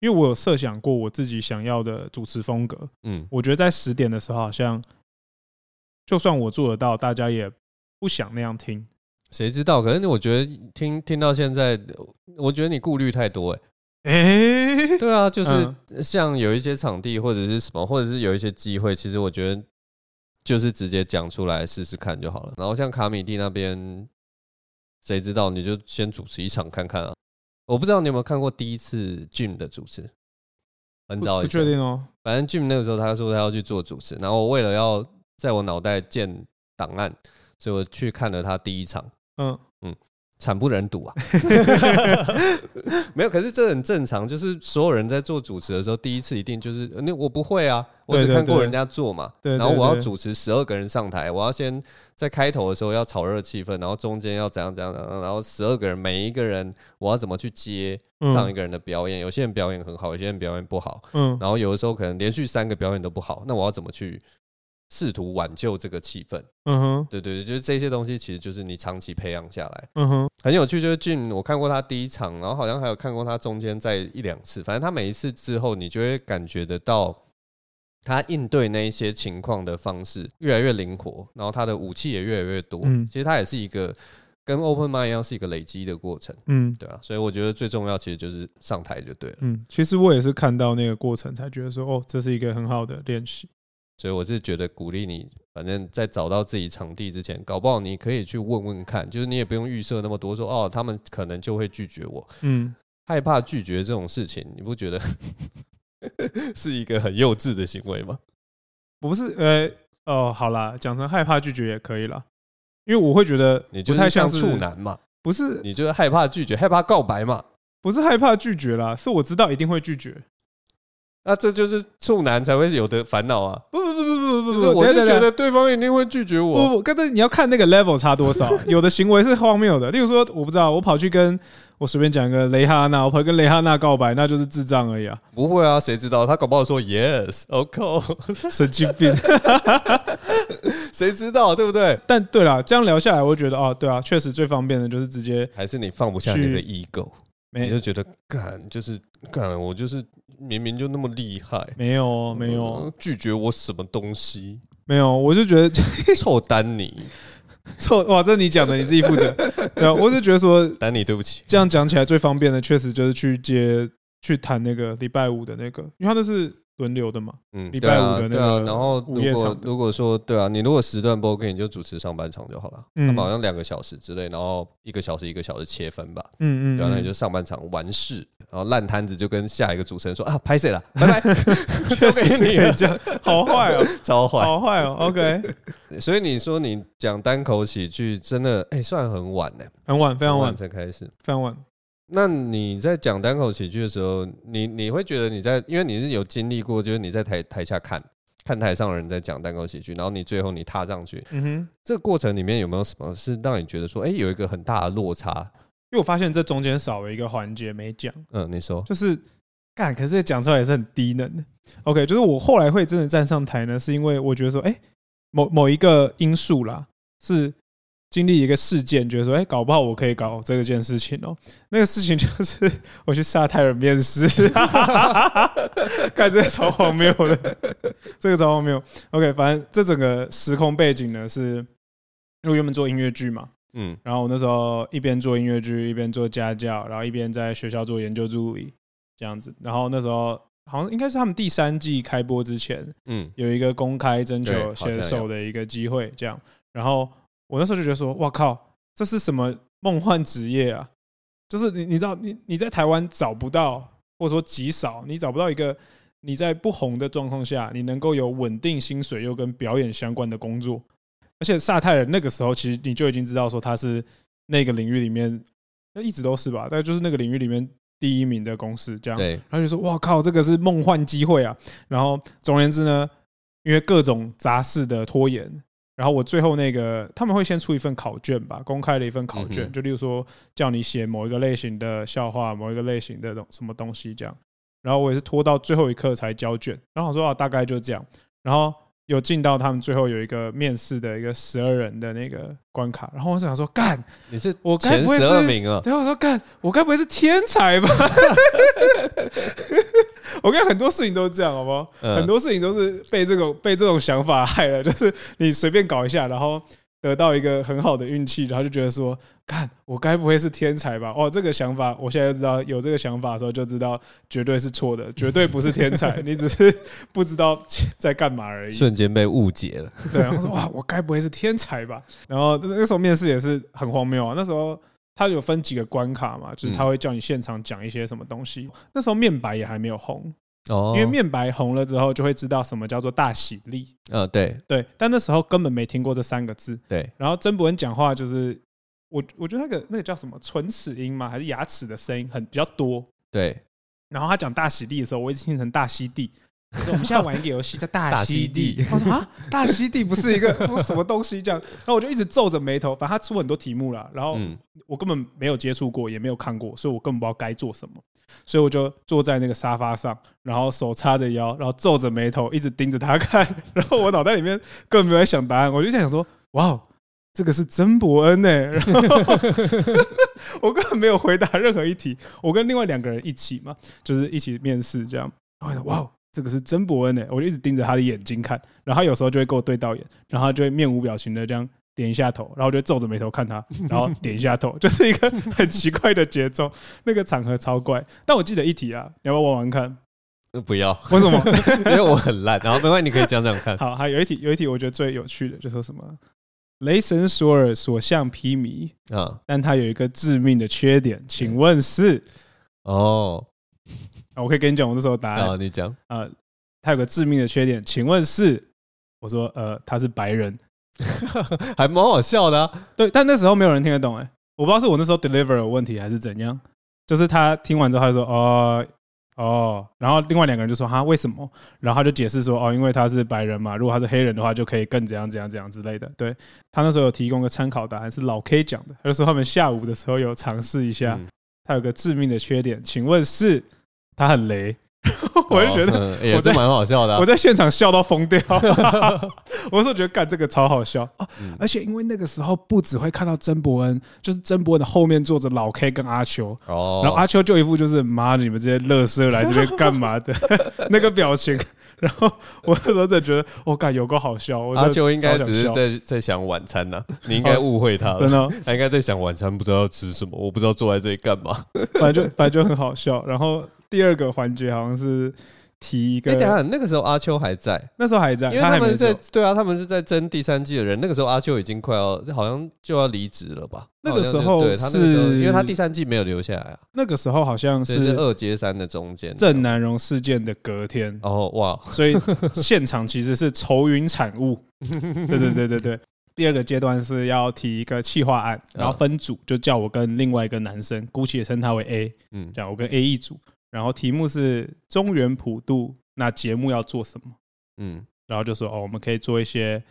因为我有设想过我自己想要的主持风格，嗯，我觉得在十点的时候好像。就算我做得到，大家也不想那样听。谁知道？可是我觉得听听到现在，我觉得你顾虑太多哎。哎，对啊，就是像有一些场地或者是什么，或者是有一些机会，其实我觉得就是直接讲出来试试看就好了。然后像卡米蒂那边，谁知道？你就先主持一场看看啊。我不知道你有没有看过第一次 Jim 的主持，很早以前，不确定哦。反正 Jim 那个时候他说他要去做主持，然后我为了要。在我脑袋建档案，所以我去看了他第一场。嗯嗯，惨不忍睹啊！[laughs] [laughs] 没有，可是这很正常，就是所有人在做主持的时候，第一次一定就是那我不会啊，我只看过人家做嘛。对，然后我要主持十二个人上台，我要先在开头的时候要炒热气氛，然后中间要怎样怎样怎样，然后十二个人每一个人我要怎么去接上一个人的表演？有些人表演很好，有些人表演不好。嗯，然后有的时候可能连续三个表演都不好，那我要怎么去？试图挽救这个气氛，嗯哼，对对对，就是这些东西，其实就是你长期培养下来，嗯哼，很有趣。就是 Jim，我看过他第一场，然后好像还有看过他中间在一两次，反正他每一次之后，你就会感觉得到他应对那一些情况的方式越来越灵活，然后他的武器也越来越多。嗯，其实他也是一个跟 Open Mind 一样，是一个累积的过程。嗯，对啊，所以我觉得最重要其实就是上台就对了。嗯，其实我也是看到那个过程才觉得说，哦，这是一个很好的练习。所以我是觉得鼓励你，反正在找到自己场地之前，搞不好你可以去问问看，就是你也不用预设那么多，说哦，他们可能就会拒绝我。嗯，害怕拒绝这种事情，你不觉得 [laughs] 是一个很幼稚的行为吗？不是，呃，哦，好啦，讲成害怕拒绝也可以啦，因为我会觉得你就太像处男嘛，不是？你就是害怕拒绝，害怕告白嘛？不是害怕拒绝啦，是我知道一定会拒绝。那这就是处男才会有的烦恼啊！不不不不不不不，我是觉得对方一定会拒绝我。不不，刚才你要看那个 level 差多少，有的行为是荒谬的。例如说，我不知道，我跑去跟我随便讲一个蕾哈娜，我跑去跟蕾哈娜告白，那就是智障而已啊！不会啊，谁知道他搞不好说 yes，OK，[laughs] 神经病，谁知道对不对？但对了，这样聊下来，我觉得哦，对啊，确实最方便的就是直接，还是你放不下你的 ego，你就觉得干就是干，我就是。明明就那么厉害，没有没有拒绝我什么东西？没有，我就觉得臭丹尼，臭哇！这你讲的，你自己负责。[laughs] 对啊，我就觉得说丹尼，对不起。这样讲起来最方便的，确实就是去接去谈那个礼拜五的那个，因为他那是轮流的嘛。嗯，礼拜五的那个对啊，然后如果，如果说对啊，你如果时段不 OK，你就主持上半场就好了。嗯，好像两个小时之类，然后一个小时一个小时切分吧。嗯嗯，对啊，那你就上半场完事，然后烂摊子就跟下一个主持人说啊，拍谁了，拜拜。确实可以这样，好坏哦，[laughs] 超坏，好坏哦。OK，[laughs] 所以你说你讲单口喜剧真的哎，算很晚呢，很晚，非常晚才开始，非常晚。那你在讲单口喜剧的时候，你你会觉得你在，因为你是有经历过，就是你在台台下看看台上的人在讲单口喜剧，然后你最后你踏上去，嗯哼，这个过程里面有没有什么是让你觉得说，哎，有一个很大的落差？因为我发现这中间少了一个环节没讲。嗯，你说，就是干，可是讲出来也是很低能的。OK，就是我后来会真的站上台呢，是因为我觉得说，哎，某某一个因素啦，是。经历一个事件，觉得说，哎，搞不好我可以搞这个件事情哦。那个事情就是 [laughs] 我去沙泰尔面试，[laughs] 看这个超荒谬的，这个超荒谬。OK，反正这整个时空背景呢，是因为原本做音乐剧嘛，嗯，然后我那时候一边做音乐剧，一边做家教，然后一边在学校做研究助理这样子。然后那时候好像应该是他们第三季开播之前，嗯，有一个公开征求选手的一个机会，这样，然后。我那时候就觉得说，哇靠，这是什么梦幻职业啊？就是你你知道，你你在台湾找不到，或者说极少，你找不到一个你在不红的状况下，你能够有稳定薪水又跟表演相关的工作。而且萨泰尔那个时候，其实你就已经知道说他是那个领域里面，那一直都是吧？但就是那个领域里面第一名的公司，这样。对。然后就说，哇靠，这个是梦幻机会啊！然后总而言之呢，因为各种杂事的拖延。然后我最后那个他们会先出一份考卷吧，公开的一份考卷，就例如说叫你写某一个类型的笑话，某一个类型的什么东西这样。然后我也是拖到最后一刻才交卷。然后我说啊，大概就这样。然后有进到他们最后有一个面试的一个十二人的那个关卡。然后我想说，干，你是我前十二名啊？对，我说干，我该不会是天才吧？[laughs] 我跟你很多事情都是这样，好不好？嗯、很多事情都是被这种被这种想法害了。就是你随便搞一下，然后得到一个很好的运气，然后就觉得说，看我该不会是天才吧？哦，这个想法，我现在就知道有这个想法的时候，就知道绝对是错的，绝对不是天才，[laughs] 你只是不知道在干嘛而已。瞬间被误解了。对，然后说哇，我该不会是天才吧？然后那个时候面试也是很荒谬啊。那时候。他有分几个关卡嘛，就是他会叫你现场讲一些什么东西。嗯、那时候面白也还没有红哦，因为面白红了之后就会知道什么叫做大喜力。呃，对对，但那时候根本没听过这三个字。对，然后曾伯恩讲话就是我我觉得那个那个叫什么唇齿音吗？还是牙齿的声音很比较多？对。然后他讲大喜力的时候，我一直听成大溪地。[laughs] 我们现在玩一个游戏叫大溪地。[laughs] 我说啊，大溪地不是一个什么东西这样，然后我就一直皱着眉头。反正他出很多题目了，然后我根本没有接触过，也没有看过，所以我根本不知道该做什么。所以我就坐在那个沙发上，然后手叉着腰，然后皱着眉头，一直盯着他看。[laughs] 然后我脑袋里面根本没有在想答案，我就在想说，哇，这个是曾伯恩呢。然后我根本没有回答任何一题。我跟另外两个人一起嘛，就是一起面试这样。然后哇。这个是曾伯恩诶，我就一直盯着他的眼睛看，然后他有时候就会跟我对到眼，然后他就会面无表情的这样点一下头，然后我就皱着眉头看他，[laughs] 然后点一下头，[laughs] 就是一个很奇怪的节奏。那个场合超怪，但我记得一题啊，你要不要玩玩看？不要，为什么？[laughs] 因为我很烂。然后没关系，你可以讲讲看。好，还有一题，有一题我觉得最有趣的，就说什么雷神索尔所向披靡啊，但他有一个致命的缺点，请问是？哦。我可以跟你讲，我那时候答案。好，你讲。啊，他有个致命的缺点，请问是？我说，呃，他是白人，[laughs] 还蛮好笑的啊。对，但那时候没有人听得懂，哎，我不知道是我那时候 deliver 有问题还是怎样。就是他听完之后，他就说，哦，哦，然后另外两个人就说，哈，为什么？然后他就解释说，哦，因为他是白人嘛，如果他是黑人的话，就可以更怎样怎样怎样之类的。对，他那时候有提供个参考答案，是老 K 讲的，他就说他们下午的时候有尝试一下，他有个致命的缺点，请问是？他很雷，[laughs] 我就觉得也是蛮好笑的。我在现场笑到疯掉，[laughs] [laughs] 我是觉得干这个超好笑，而且因为那个时候不只会看到曾伯恩，就是曾伯恩的后面坐着老 K 跟阿秋，然后阿秋就一副就是妈，你们这些乐色来这边干嘛的那个表情。然后我那时候在觉得，我感有个好笑。我阿秋应该只是在在想晚餐呐，你应该误会他了。真的，他应该在想晚餐，不知道要吃什么，我不知道坐在这里干嘛。反正就反正就很好笑。然后。第二个环节好像是提一个。哎，等下，那个时候阿秋还在，那时候还在，因为他们在对啊，他们是在争第三季的人。那个时候阿秋已经快要，好像就要离职了吧？那个时候对他那个时候，因为他第三季没有留下来啊。那个时候好像是二接三的中间，郑南榕事件的隔天。哦哇，所以现场其实是愁云惨雾。[laughs] 对对对对对。第二个阶段是要提一个企划案，然后分组，就叫我跟另外一个男生，姑且称他为 A，嗯，这样我跟 A 一组，然后题目是中原普渡，那节目要做什么？嗯，然后就说哦，我们可以做一些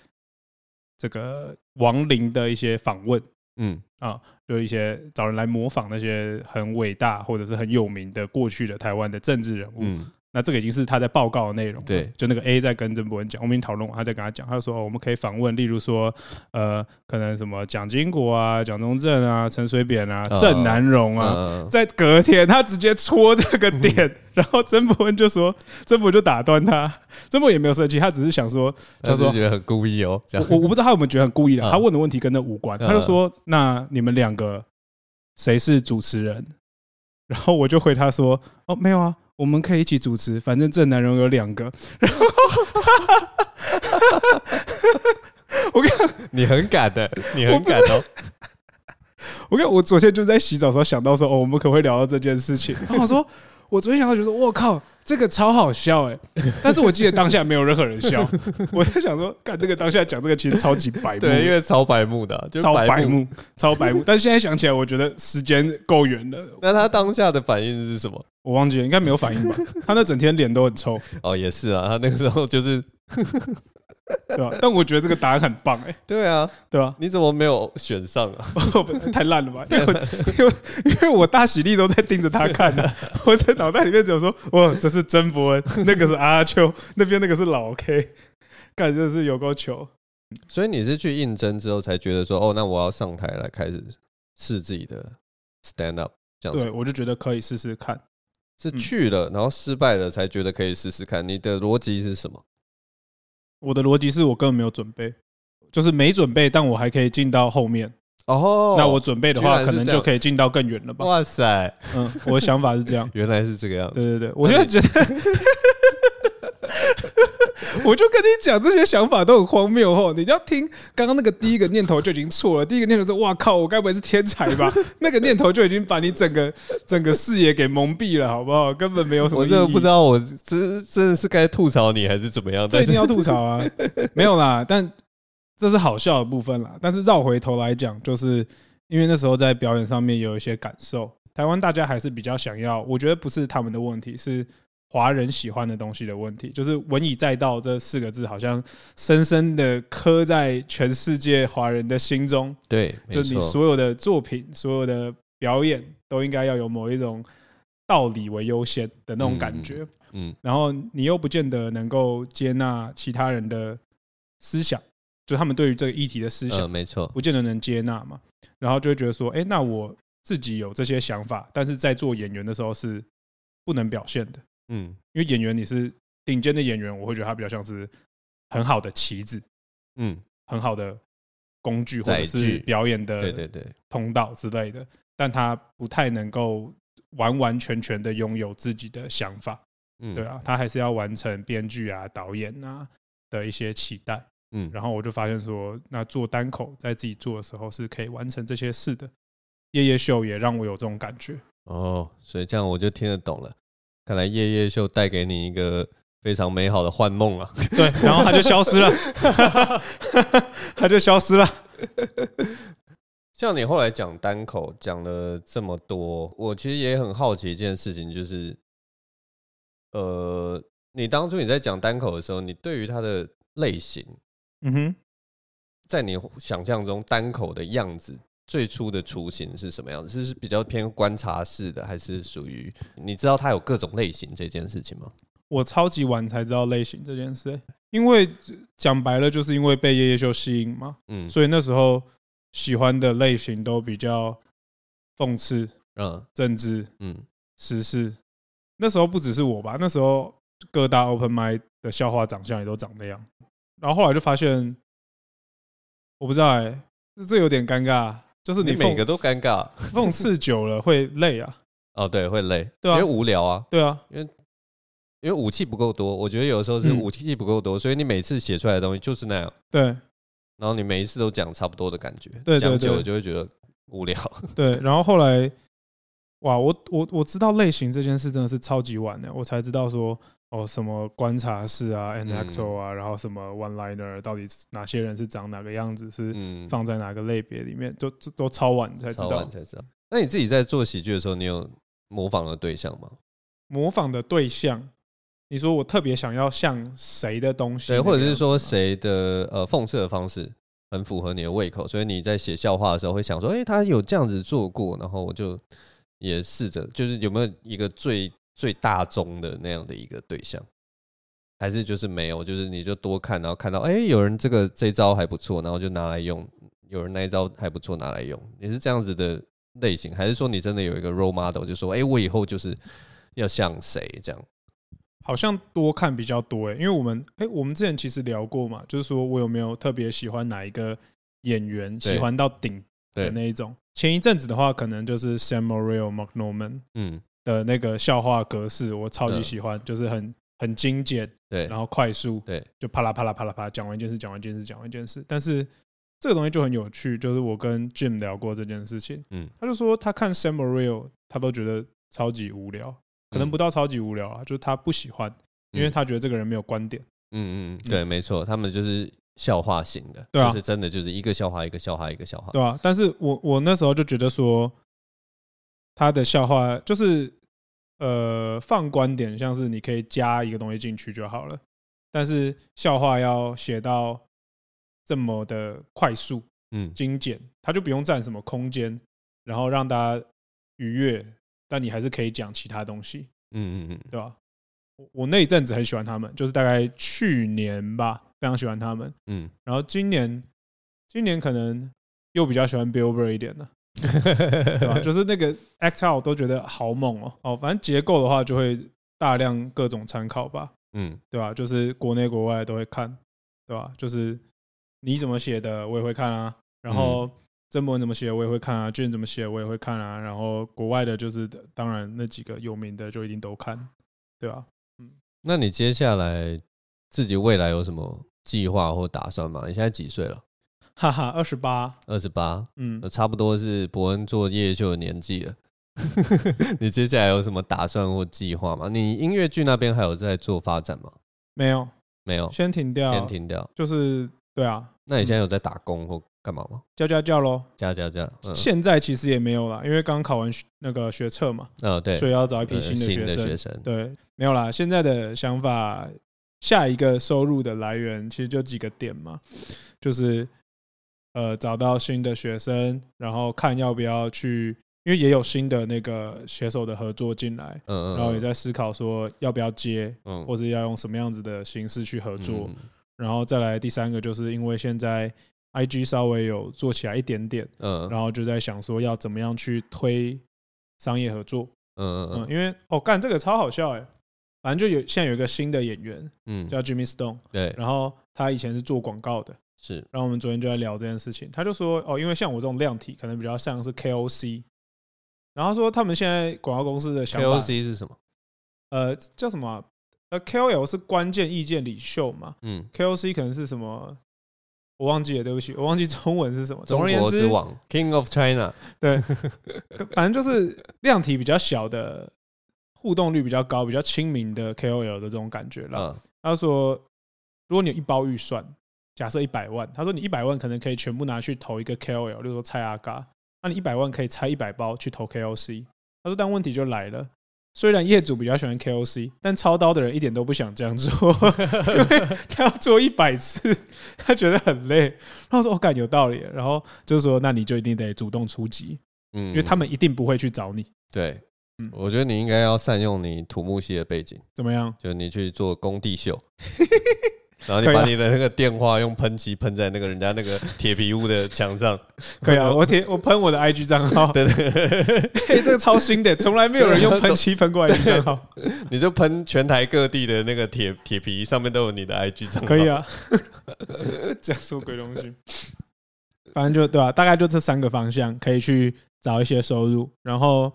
这个亡灵的一些访问，嗯啊，就一些找人来模仿那些很伟大或者是很有名的过去的台湾的政治人物。那这个已经是他在报告的内容，对，就那个 A 在跟曾博文讲，我们已经讨论完，他在跟他讲，他就说，哦，我们可以访问，例如说，呃，可能什么蒋经国啊、蒋中正啊、陈水扁啊、郑南荣啊，在隔天他直接戳这个点，然后曾博文就说，曾博就打断他，[laughs] 曾博也没有生气，他只是想说，他说觉得很故意哦，我我不知道他有没有觉得很故意的，他问的问题跟那无关，他就说，那你们两个谁是主持人？然后我就回他说，哦，没有啊。我们可以一起主持，反正正男人有两个。然后，我跟你很敢的，你很敢哦。我跟我昨天就在洗澡的时候想到说，哦，我们可不可以聊到这件事情？然后我说。我昨天想到，觉得我靠，这个超好笑哎！[laughs] 但是我记得当下没有任何人笑。[laughs] 我在想说，干这个当下讲这个其实超级白目，对，因为超白目的，就超白目，超白目。[laughs] 但是现在想起来，我觉得时间够远了。那他当下的反应是什么？我忘记了，应该没有反应吧？他那整天脸都很臭。哦，也是啊，他那个时候就是。[laughs] 对吧？但我觉得这个答案很棒哎、欸。对啊，对吧？你怎么没有选上啊？[laughs] 太烂了吧！因为因为因为我大喜力都在盯着他看呢、啊。我在脑袋里面只有说：“哇，这是曾伯恩，那个是阿秋，那边那个是老 K，[laughs] 感觉是有够球。”所以你是去应征之后才觉得说：“哦，那我要上台来开始试自己的 stand up。”这样子，对，我就觉得可以试试看。是去了，然后失败了，才觉得可以试试看。你的逻辑是什么？我的逻辑是我根本没有准备，就是没准备，但我还可以进到后面。哦，那我准备的话，可能就可以进到更远了吧？哇塞，嗯，我的想法是这样。原来是这个样子。对对对，我就觉得。[laughs] 我就跟你讲，这些想法都很荒谬哦。你要听刚刚那个第一个念头就已经错了。第一个念头是“哇靠，我该不会是天才吧？” [laughs] 那个念头就已经把你整个整个视野给蒙蔽了，好不好？根本没有什么。我真的不知道，我真真的是该吐槽你还是怎么样？这一定要吐槽啊！[laughs] 没有啦，但这是好笑的部分啦。但是绕回头来讲，就是因为那时候在表演上面有一些感受，台湾大家还是比较想要。我觉得不是他们的问题，是。华人喜欢的东西的问题，就是“文以载道”这四个字，好像深深的刻在全世界华人的心中。对，就你所有的作品、所有的表演，都应该要有某一种道理为优先的那种感觉。嗯，然后你又不见得能够接纳其他人的思想，就他们对于这个议题的思想，没错，不见得能接纳嘛。然后就会觉得说，哎，那我自己有这些想法，但是在做演员的时候是不能表现的。嗯，因为演员你是顶尖的演员，我会觉得他比较像是很好的棋子，嗯，很好的工具或者是表演的对对对。通道之类的，但他不太能够完完全全的拥有自己的想法，嗯，对啊，他还是要完成编剧啊、导演啊的一些期待，嗯，然后我就发现说，那做单口在自己做的时候是可以完成这些事的，夜夜秀也让我有这种感觉，哦，所以这样我就听得懂了。看来夜夜秀带给你一个非常美好的幻梦啊！[laughs] 对，然后他就消失了，[laughs] 他就消失了。像你后来讲单口讲了这么多，我其实也很好奇一件事情，就是，呃，你当初你在讲单口的时候，你对于它的类型，嗯哼，在你想象中单口的样子。最初的雏形是什么样子？是是比较偏观察式的，还是属于你知道它有各种类型这件事情吗？我超级晚才知道类型这件事，因为讲白了就是因为被夜夜秀吸引嘛，嗯，所以那时候喜欢的类型都比较讽刺，嗯，政治，嗯，时事。那时候不只是我吧，那时候各大 open mic 的笑话长相也都长那样，然后后来就发现，我不知道哎、欸，这有点尴尬。就是你每个都尴尬，讽刺久了会累啊。哦，对，会累，对啊，因为无聊啊。对啊，因为因为武器不够多，我觉得有的时候是武器不够多，嗯、所以你每次写出来的东西就是那样。对，然后你每一次都讲差不多的感觉，对，讲久了就会觉得无聊。对，然后后来，哇，我我我知道类型这件事真的是超级晚的，我才知道说哦，什么观察室啊，an actor 啊，然后什么 one liner，到底哪些人是长哪个样子，是放在哪个类别里面，都都超晚才知道。超晚才知道。那你自己在做喜剧的时候，你有模仿的对象吗？模仿的对象。你说我特别想要像谁的东西？对，或者是说谁的呃讽刺的方式很符合你的胃口，所以你在写笑话的时候会想说，哎，他有这样子做过，然后我就也试着，就是有没有一个最最大宗的那样的一个对象，还是就是没有，就是你就多看，然后看到哎，有人这个这招还不错，然后就拿来用；有人那一招还不错，拿来用。你是这样子的类型，还是说你真的有一个 role model，就说哎，我以后就是要像谁这样？好像多看比较多哎，因为我们哎，我们之前其实聊过嘛，就是说我有没有特别喜欢哪一个演员，喜欢到顶的那一种。前一阵子的话，可能就是 Sam Morril、Mark Normand 嗯的那个笑话格式，我超级喜欢，就是很很精简，对，然后快速，对，就啪啦啪啦啪啦啪啦讲完一件事，讲完一件事，讲完一件事。但是这个东西就很有趣，就是我跟 Jim 聊过这件事情，嗯，他就说他看 Sam Morril，他都觉得超级无聊。可能不到超级无聊啊，就是他不喜欢，因为他觉得这个人没有观点。嗯嗯，对，没错，他们就是笑话型的，对啊，就是真的就是一个笑话一个笑话一个笑话，对啊。但是我我那时候就觉得说，他的笑话就是呃放观点，像是你可以加一个东西进去就好了，但是笑话要写到这么的快速，嗯，精简，它就不用占什么空间，然后让大家愉悦。但你还是可以讲其他东西，嗯嗯嗯，对吧？我我那一阵子很喜欢他们，就是大概去年吧，非常喜欢他们，嗯。然后今年，今年可能又比较喜欢 Bill Burr 一点了，[laughs] 对吧？就是那个 out 都觉得好猛哦，哦，反正结构的话就会大量各种参考吧，嗯，对吧？就是国内国外都会看，对吧？就是你怎么写的，我也会看啊，然后。曾博文怎么写我也会看啊，卷怎么写我也会看啊，然后国外的就是当然那几个有名的就一定都看，对吧？嗯，那你接下来自己未来有什么计划或打算吗？你现在几岁了？哈哈，二十八，二十八，嗯，差不多是伯恩做夜夜秀的年纪了。[laughs] 你接下来有什么打算或计划吗？你音乐剧那边还有在做发展吗？没有，没有，先停掉，先停掉，就是对啊。那你现在有在打工或？干嘛吗？教家教喽，教教教。现在其实也没有啦，因为刚考完那个学测嘛，嗯，对，所以要找一批新的。学生对，没有啦。现在的想法，下一个收入的来源其实就几个点嘛，就是呃，找到新的学生，然后看要不要去，因为也有新的那个写手的合作进来，嗯嗯，然后也在思考说要不要接，嗯，或者要用什么样子的形式去合作，然后再来第三个，就是因为现在。IG 稍微有做起来一点点，嗯，然后就在想说要怎么样去推商业合作，嗯嗯，因为哦，干这个超好笑哎，反正就有现在有一个新的演员，嗯，叫 Jimmy Stone，对，然后他以前是做广告的，是，然后我们昨天就在聊这件事情，他就说哦，因为像我这种量体可能比较像是 KOC，然后说他们现在广告公司的想法 KOC 是什么？呃，叫什么？呃，KOL 是关键意见领袖嘛，嗯，KOC 可能是什么？我忘记了，对不起，我忘记中文是什么。总而言之王，[laughs] King of China。对，反正就是量体比较小的，互动率比较高、比较亲民的 KOL 的这种感觉了。他说，如果你有一包预算，假设一百万，他说你一百万可能可以全部拿去投一个 KOL，例如说蔡阿嘎，那你一百万可以拆一百包去投 KOC。他说，但问题就来了。虽然业主比较喜欢 KOC，但操刀的人一点都不想这样做，[laughs] 因为他要做一百次，他觉得很累。然后说：“我感觉有道理。”然后就是说：“那你就一定得主动出击，嗯，因为他们一定不会去找你。”对，嗯，我觉得你应该要善用你土木系的背景，怎么样？就你去做工地秀。[laughs] 然后你把你的那个电话用喷漆喷在那个人家那个铁皮屋的墙上，可以啊，我贴我喷我的 IG 账号，对对，嘿，[laughs] 这个超新的，从来没有人用喷漆喷过 IG 账号，[laughs] 你就喷全台各地的那个铁铁皮上面都有你的 IG 账号，可以啊，[laughs] 讲什么鬼东西？反正就对吧？大概就这三个方向可以去找一些收入，然后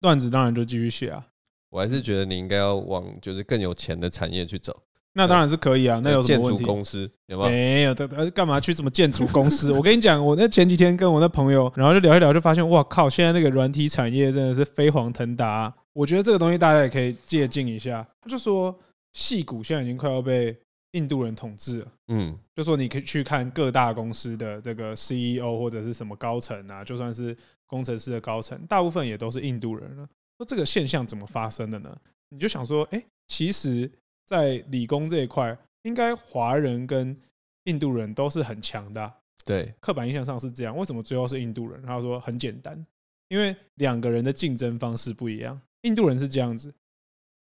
段子当然就继续写啊。我还是觉得你应该要往就是更有钱的产业去走。那当然是可以啊，那有什么问题？建筑公司有没有？没有他，干嘛去什么建筑公司？我跟你讲，我那前几天跟我那朋友，然后就聊一聊，就发现哇靠，现在那个软体产业真的是飞黄腾达啊。我觉得这个东西大家也可以借鉴一下。他就说，戏骨现在已经快要被印度人统治了。嗯，就说你可以去看各大公司的这个 CEO 或者是什么高层啊，就算是工程师的高层，大部分也都是印度人了。说这个现象怎么发生的呢？你就想说，哎、欸，其实。在理工这一块，应该华人跟印度人都是很强的。对，刻板印象上是这样。为什么最后是印度人？他说很简单，因为两个人的竞争方式不一样。印度人是这样子，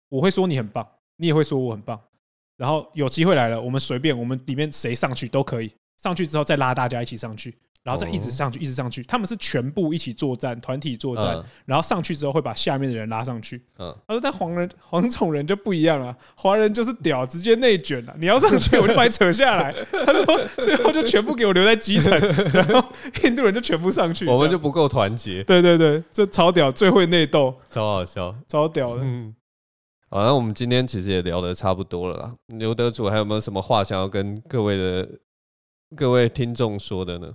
我会说你很棒，你也会说我很棒。然后有机会来了，我们随便，我们里面谁上去都可以。上去之后再拉大家一起上去。然后再一直上去，一直上去，他们是全部一起作战，团体作战。然后上去之后会把下面的人拉上去。嗯，他说：“但黄人、黄种人就不一样了，华人就是屌，直接内卷了。你要上去，我就把你扯下来。”他说：“最后就全部给我留在基层，然后印度人就全部上去。”我们就不够团结。对对对，这超屌，最会内斗，超好笑，超屌的。嗯，好，那我们今天其实也聊得差不多了啦。刘德主还有没有什么话想要跟各位的各位听众说的呢？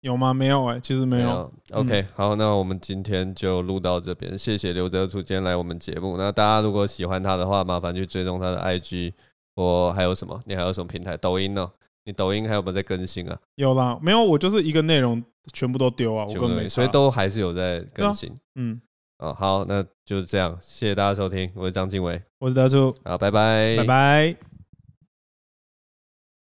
有吗？没有哎、欸，其实没有。没有 OK，、嗯、好，那我们今天就录到这边。谢谢刘德主今天来我们节目。那大家如果喜欢他的话，麻烦去追踪他的 IG 我还有什么？你还有什么平台？抖音呢？你抖音还有没有在更新啊？有啦，没有，我就是一个内容全部都丢啊，我根本没，所以都还是有在更新。啊、嗯，哦，好，那就是这样。谢谢大家收听，我是章晋唯，我是德主，好，拜拜，拜拜。